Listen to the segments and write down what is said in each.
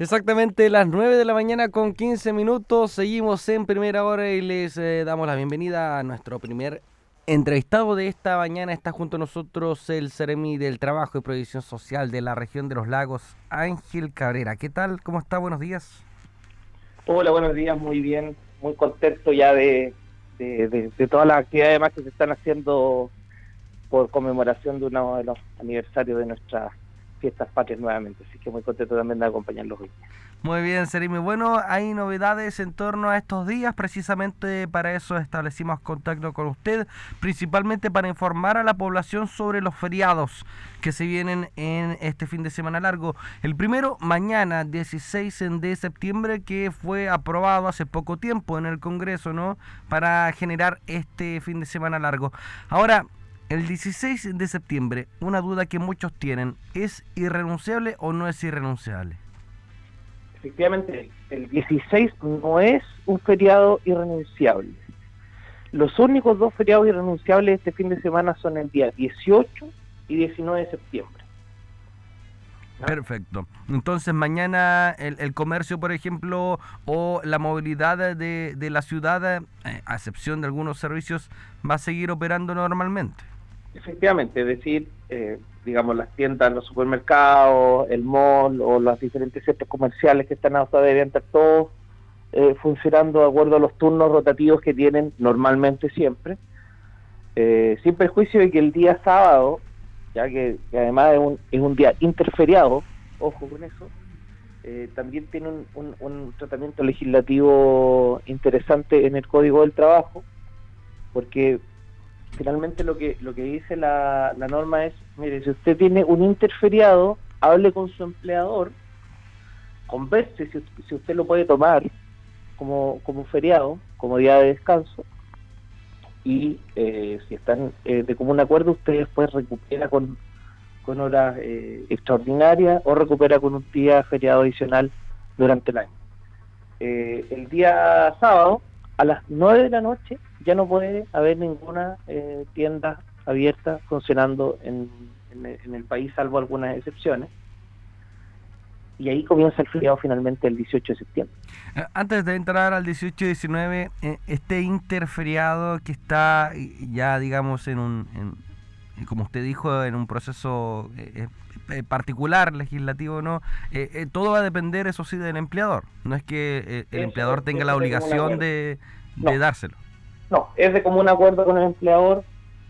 Exactamente las 9 de la mañana con 15 minutos. Seguimos en primera hora y les eh, damos la bienvenida a nuestro primer entrevistado de esta mañana. Está junto a nosotros el Ceremi del Trabajo y Previsión Social de la región de los lagos, Ángel Cabrera. ¿Qué tal? ¿Cómo está? Buenos días. Hola, buenos días. Muy bien. Muy contento ya de, de, todas las actividades más que se están haciendo por conmemoración de uno de los aniversarios de nuestra fiestas patrias nuevamente. Así que muy contento también de acompañarlos hoy. Muy bien, Serimi. Bueno, hay novedades en torno a estos días, precisamente para eso establecimos contacto con usted, principalmente para informar a la población sobre los feriados que se vienen en este fin de semana largo. El primero, mañana, 16 de septiembre, que fue aprobado hace poco tiempo en el Congreso, ¿no? Para generar este fin de semana largo. Ahora, el 16 de septiembre, una duda que muchos tienen, ¿es irrenunciable o no es irrenunciable? Efectivamente, el 16 no es un feriado irrenunciable. Los únicos dos feriados irrenunciables este fin de semana son el día 18 y 19 de septiembre. Perfecto. Entonces mañana el, comercio, por ejemplo, o la movilidad de, de la ciudad, eh, a excepción de algunos servicios, va a seguir operando normalmente. Efectivamente, es decir, eh, digamos, las tiendas, los supermercados, el mall o los diferentes centros comerciales que están ahora deberían estar todos eh, funcionando de acuerdo a los turnos rotativos que tienen normalmente siempre, eh, sin perjuicio de que el día sábado, ya que, además es un, es un día interferiado, ojo con eso, también tiene un, un tratamiento legislativo interesante en el Código del Trabajo, porque finalmente lo que lo que dice la, norma es, mire, si usted tiene un interferiado, hable con su empleador, converse si, si usted lo puede tomar como, como feriado, como día de descanso, y eh, si están eh, de común acuerdo, usted después recupera con, con horas eh, extraordinarias o recupera con un día feriado adicional durante el año. el día sábado, a las 9 de la noche, ya no puede haber ninguna eh, tienda abierta funcionando en, el país, salvo algunas excepciones. Y ahí comienza el feriado finalmente el 18 de septiembre. Eh, antes de entrar al 18 y 19, eh, este interferiado que está ya, digamos, en un, como usted dijo, en un proceso particular, legislativo no, todo va a depender, eso sí, del empleador. No es que el empleador tenga la obligación de, de dárselo. No, es de común acuerdo con el empleador.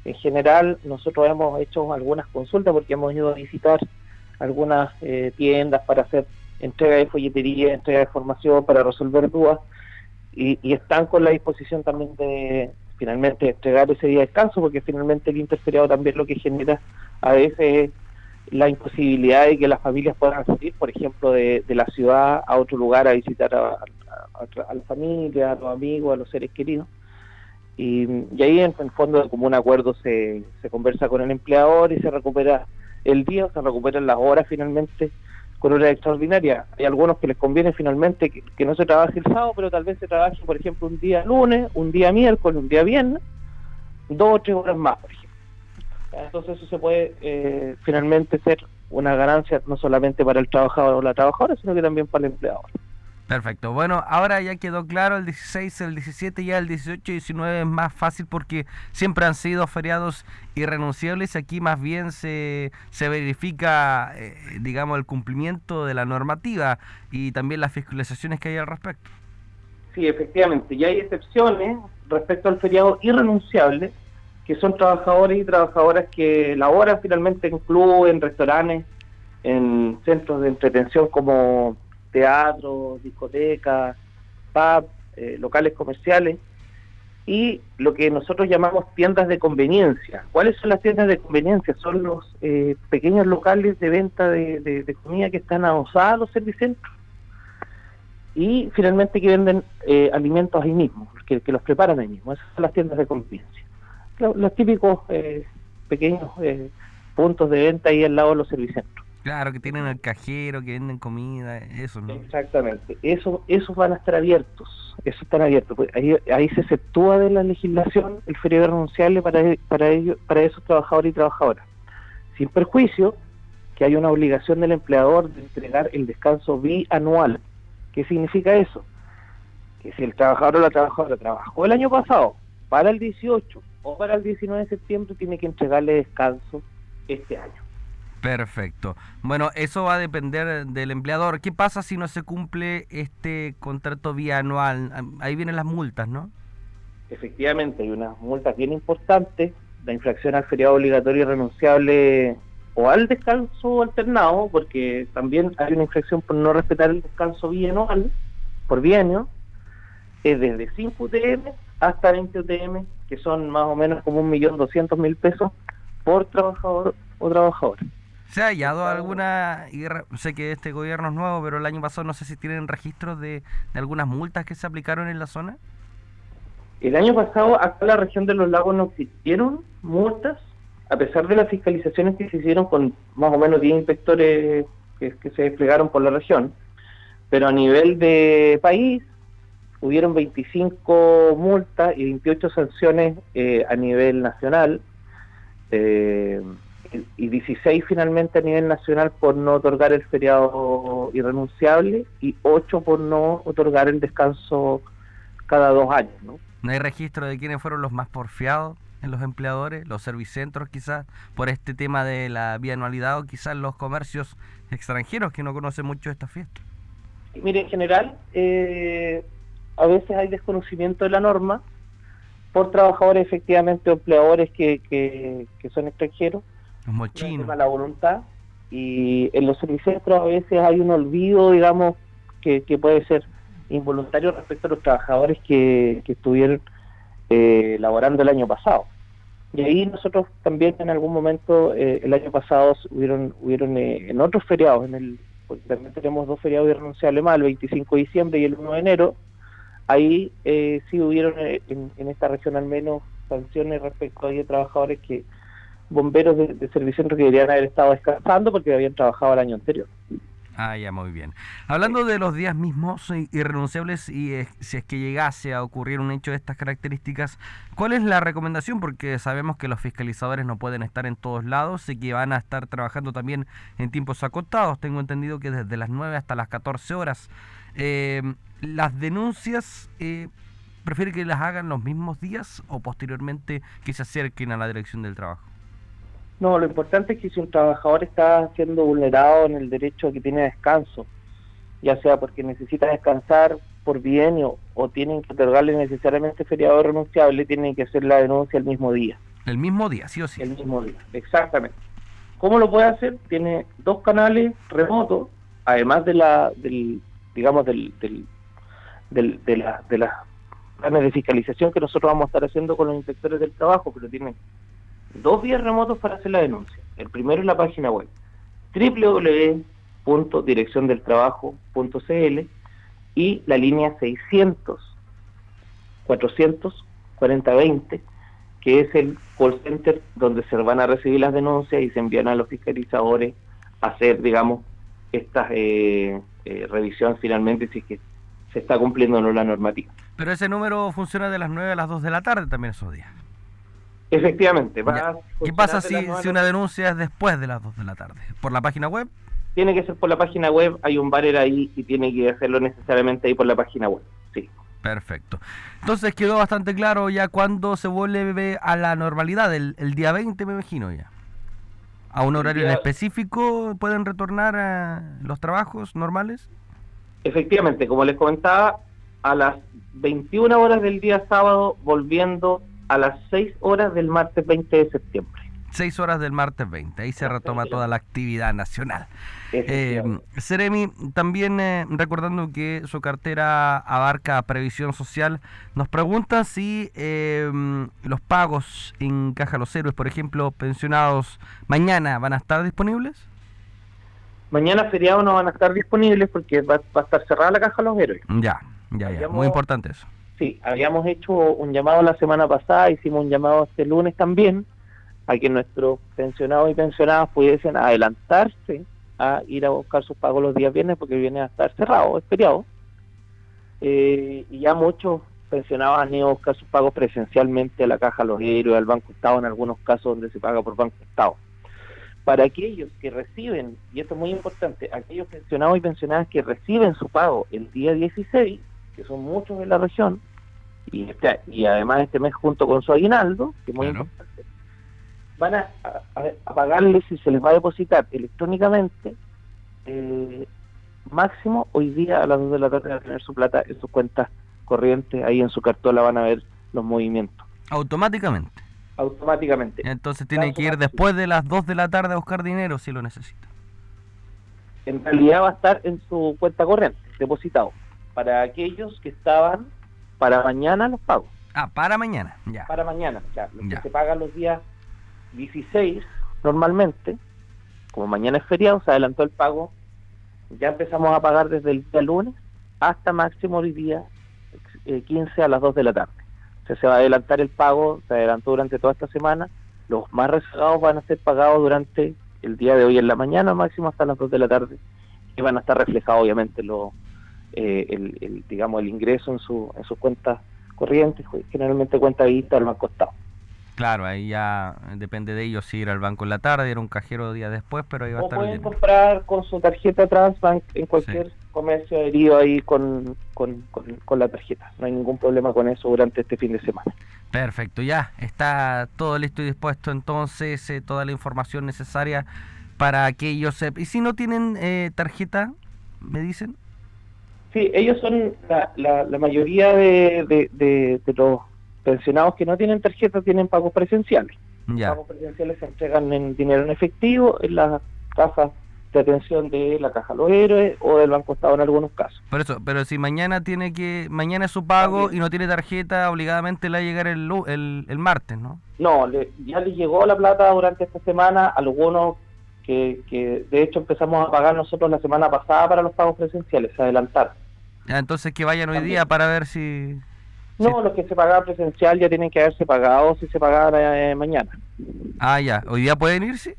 En general, nosotros hemos hecho algunas consultas porque hemos ido a visitar algunas eh, tiendas para hacer entrega de folletería, entrega de formación, para resolver dudas, y, están con la disposición también de finalmente entregar ese día de descanso, porque finalmente el interferiado también lo que genera a veces la imposibilidad de que las familias puedan salir, por ejemplo, de, la ciudad a otro lugar a visitar a, a la familia, a los amigos, a los seres queridos. Y, ahí en, el fondo de común acuerdo se, se conversa con el empleador y se recupera el día, se recuperan las horas finalmente con horas extraordinarias. Hay algunos que les conviene finalmente que, no se trabaje el sábado, pero tal vez se trabaje, por ejemplo, un día lunes, un día miércoles, un día viernes, dos o tres horas más, por ejemplo. Entonces eso se puede eh, finalmente ser una ganancia no solamente para el trabajador o la trabajadora, sino que también para el empleador. Perfecto. Bueno, ahora ya quedó claro el 16, el 17, ya el 18 y 19 es más fácil porque siempre han sido feriados irrenunciables. Aquí más bien se, se verifica, eh, digamos, el cumplimiento de la normativa y también las fiscalizaciones que hay al respecto. Sí, efectivamente. Y hay excepciones respecto al feriado irrenunciable, que son trabajadores y trabajadoras que laboran finalmente en clubes, en restaurantes, en centros de entretención como teatros, discotecas, pubs, eh, locales comerciales y lo que nosotros llamamos tiendas de conveniencia. ¿Cuáles son las tiendas de conveniencia? Son los eh, pequeños locales de venta de, comida que están adosados a los servicentros y finalmente que venden eh, alimentos ahí mismo, que, los preparan ahí mismo. Esas son las tiendas de conveniencia. Los, típicos pequeños puntos de venta ahí al lado de los servicentros. Claro, que tienen el cajero, que venden comida, eso, ¿no? Exactamente. Eso, esos van a estar abiertos. Esos están abiertos. Pues ahí, ahí se exceptúa de la legislación el feriado renunciable para, para, ellos, para esos trabajadores y trabajadoras. Sin perjuicio que hay una obligación del empleador de entregar el descanso bianual. ¿Qué significa eso? Que si el trabajador o la trabajadora trabajó el año pasado para el 18 o para el 19 de septiembre, tiene que entregarle descanso este año. Perfecto. Bueno, eso va a depender del empleador. ¿Qué pasa si no se cumple este contrato bianual? Ahí vienen las multas, ¿no? Efectivamente, hay unas multas bien importantes. La infracción al feriado obligatorio y renunciable o al descanso alternado, porque también hay una infracción por no respetar el descanso bianual, por bienio, es desde 5 UTM hasta 20 UTM, que son más o menos como un millón doscientos mil pesos por trabajador o trabajadora. ¿Se ha hallado alguna, sé que este gobierno es nuevo, pero el año pasado no sé si tienen registros de, algunas multas que se aplicaron en la zona? El año pasado acá en la región de los lagos no existieron multas, a pesar de las fiscalizaciones que se hicieron con más o menos 10 inspectores que, se desplegaron por la región, pero a nivel de país hubieron 25 multas y 28 sanciones eh, a nivel nacional. Eh, y 16 finalmente a nivel nacional por no otorgar el feriado irrenunciable y 8 por no otorgar el descanso cada dos años. ¿no? ¿No hay registro de quiénes fueron los más porfiados en los empleadores, los servicentros quizás, por este tema de la bianualidad o quizás los comercios extranjeros que no conocen mucho esta fiesta? Mire, en general, eh, a veces hay desconocimiento de la norma por trabajadores efectivamente o empleadores que, que, que son extranjeros los La voluntad. Y en los servicentros a veces hay un olvido, digamos, que, puede ser involuntario respecto a los trabajadores que, estuvieron eh, laborando el año pasado. Y ahí nosotros también en algún momento, eh, el año pasado, hubieron, hubieron eh, en otros feriados, en el, porque también tenemos dos feriados irrenunciables más, el 25 de diciembre y el 1 de enero, ahí eh, sí hubieron en, en, esta región al menos sanciones respecto a trabajadores que bomberos de, de Servicentro que haber estado descansando porque habían trabajado el año anterior. Ah, ya, muy bien. Hablando de los días mismos irrenunciables y si es que llegase a ocurrir un hecho de estas características, ¿cuál es la recomendación? Porque sabemos que los fiscalizadores no pueden estar en todos lados y que van a estar trabajando también en tiempos acotados. Tengo entendido que desde las 9 hasta las 14 horas. Eh, ¿Las denuncias eh, prefiere que las hagan los mismos días o posteriormente que se acerquen a la dirección del trabajo? No, lo importante es que si un trabajador está siendo vulnerado en el derecho que tiene descanso, ya sea porque necesita descansar por bien o, tienen que otorgarle necesariamente feriado renunciable, tienen que hacer la denuncia el mismo día. El mismo día, sí o sí. El mismo día, exactamente. ¿Cómo lo puede hacer? Tiene dos canales remotos, además de la, del, digamos, del, del, del de la, de las planes de fiscalización que nosotros vamos a estar haciendo con los inspectores del trabajo, pero tienen dos días remotos para hacer la denuncia. El primero es la página web www.direcciondeltrabajo.cl y la línea 600 400 4020 que es el call center donde se van a recibir las denuncias y se envían a los fiscalizadores a hacer, digamos, esta eh, eh, revisión finalmente si es que se está cumpliendo o no la normativa. Pero ese número funciona de las 9 a las 2 de la tarde también esos días. Efectivamente. ¿Qué pasa si, si una denuncia es después de las 2 de la tarde? ¿Por la página web? Tiene que ser por la página web, hay un banner ahí y tiene que hacerlo necesariamente ahí por la página web, sí. Perfecto. Entonces quedó bastante claro ya cuándo se vuelve a la normalidad, el, día 20 me imagino ya. ¿A un horario en específico pueden retornar a los trabajos normales? Efectivamente, como les comentaba, a las 21 horas del día sábado, volviendo a las 6 horas del martes 20 de septiembre. 6 horas del martes 20, ahí se retoma toda la actividad nacional. Eh, Seremi, también eh, recordando que su cartera abarca previsión social, nos pregunta si eh, los pagos en Caja Los Héroes, por ejemplo, pensionados, mañana van a estar disponibles. Mañana feriado no van a estar disponibles porque va, va a estar cerrada la Caja Los Héroes. Ya, ya, ya, muy importante eso. Sí, habíamos hecho un llamado la semana pasada, hicimos un llamado este lunes también, a que nuestros pensionados y pensionadas pudiesen adelantarse a ir a buscar sus pagos los días viernes porque viene a estar cerrado, es feriado. Eh, y ya muchos pensionados han ido a buscar sus pagos presencialmente a la Caja Los Héroes, al Banco Estado, en algunos casos donde se paga por Banco Estado. para aquellos que reciben, y esto es muy importante, aquellos pensionados y pensionadas que reciben su pago el día 16, que son muchos en la región, y, este, y además este mes junto con su aguinaldo, que es muy importante, van a, a, pagarles si se les va a depositar electrónicamente eh, máximo hoy día a las 2 de la tarde van a tener su plata en sus cuentas corrientes, ahí en su cartola van a ver los movimientos. Automáticamente. Automáticamente. Entonces tiene que ir después de las 2 de la tarde a buscar dinero si lo necesita. En realidad va a estar en su cuenta corriente, depositado, para aquellos que estaban para mañana los pagos. Ah, para mañana, ya. Para mañana, ya. Los que se pagan los días 16 normalmente, como mañana es feriado, se adelantó el pago, ya empezamos a pagar desde el día lunes hasta máximo el día 15 eh, a las 2 de la tarde. O sea, se va a adelantar el pago, se adelantó durante toda esta semana, los más rezagados van a ser pagados durante el día de hoy en la mañana, máximo hasta las 2 de la tarde, y van a estar reflejados obviamente lo, eh, el, digamos el ingreso en su en sus cuentas corrientes, generalmente cuenta vista al banco Estado. Claro, ahí ya depende de ellos si ir al banco en la tarde, ir a un cajero día después, pero ahí va a estar. pueden comprar con su tarjeta Transbank en cualquier comercio adherido ahí con, con, con, la tarjeta. No hay ningún problema con eso durante este fin de semana. Perfecto, ya está todo listo y dispuesto entonces, eh, toda la información necesaria para que ellos... ¿Y si no tienen eh, tarjeta, me dicen? Sí, ellos son la, la, mayoría de, de, de los pensionados que no tienen tarjeta tienen pagos presenciales. Ya. Pagos presenciales se entregan en dinero en efectivo en las cajas de atención de la Caja Los Héroes o del Banco Estado en algunos casos. Por eso, pero si mañana tiene que mañana es su pago y no tiene tarjeta, obligadamente le va a llegar el, el, el martes, ¿no? No, ya le llegó la plata durante esta semana, algunos que, que de hecho empezamos a pagar nosotros la semana pasada para los pagos presenciales, se adelantaron. entonces que vayan hoy día para ver si, no, los que se pagaban presencial ya tienen que haberse pagado si se pagaban eh, mañana. Ah, ya. ¿Hoy día pueden irse?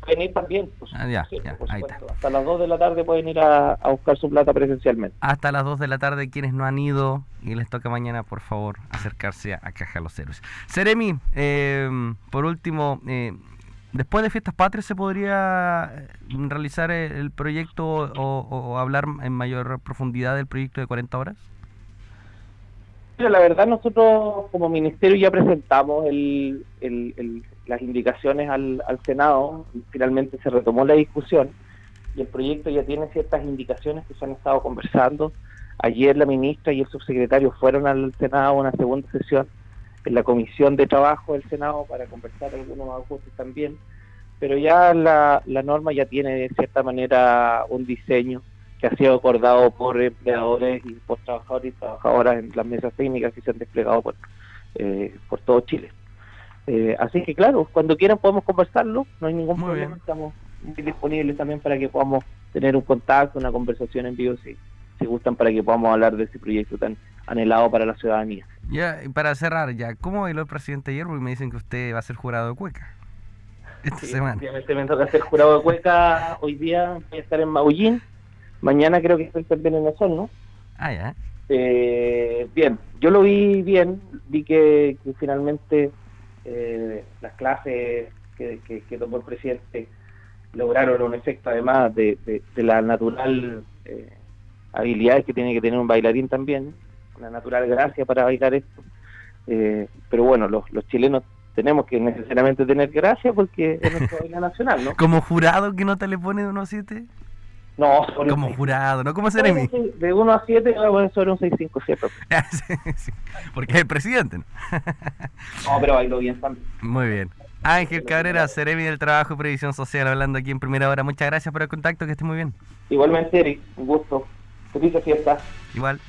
Pueden ir también. ah, ya, ya. Ahí está. Hasta las 2 de la tarde pueden ir a, buscar su plata presencialmente. Hasta las 2 de la tarde quienes no han ido y les toca mañana, por favor, acercarse a, Caja Los Héroes. Seremi, eh, por último... Eh, Después de Fiestas Patrias, ¿se podría eh, realizar el proyecto o, hablar en mayor profundidad del proyecto de 40 horas? la verdad nosotros como ministerio ya presentamos las indicaciones al, Senado, finalmente se retomó la discusión y el proyecto ya tiene ciertas indicaciones que se han estado conversando. Ayer la ministra y el subsecretario fueron al Senado a una segunda sesión en la Comisión de Trabajo del Senado para conversar algunos ajustes también, pero ya la, la norma ya tiene de cierta manera un diseño que ha sido acordado por empleadores y por trabajadores y trabajadoras en las mesas técnicas que se han desplegado por, eh, por todo Chile. Eh, así que claro, cuando quieran podemos conversarlo, no hay ningún problema, estamos muy disponibles también para que podamos tener un contacto, una conversación en vivo si, si gustan para que podamos hablar de ese proyecto tan anhelado para la ciudadanía. Ya, y para cerrar ya, ¿cómo bailó el presidente ayer? Porque me dicen que usted va a ser jurado de cueca esta semana. Obviamente me toca ser jurado de cueca hoy día, voy a estar en Maullín Mañana creo que estoy también en el sol, ¿no? Ah, ya. Eh, bien, yo lo vi bien, vi que, que eh, las clases que, que, tomó el presidente lograron un efecto además de, de, la natural eh, habilidad que tiene que tener un bailarín también, una natural gracia para bailar esto. Eh, pero bueno, los, los chilenos tenemos que necesariamente tener gracia porque es nuestra baila nacional, ¿no? Como jurado que no te le pone de unos siete. No, como jurado, ¿no? ¿Cómo será mí? De 1 a 7 voy a poner sobre un 6-5, ¿cierto? Porque es el presidente, ¿no? no, pero bailo bien también. Muy bien. Ángel Cabrera, Ceremi del Trabajo y Previsión Social, hablando aquí en primera hora. Muchas gracias por el contacto, que esté muy bien. Igualmente, Eric, un gusto. Felices fiestas. Igual.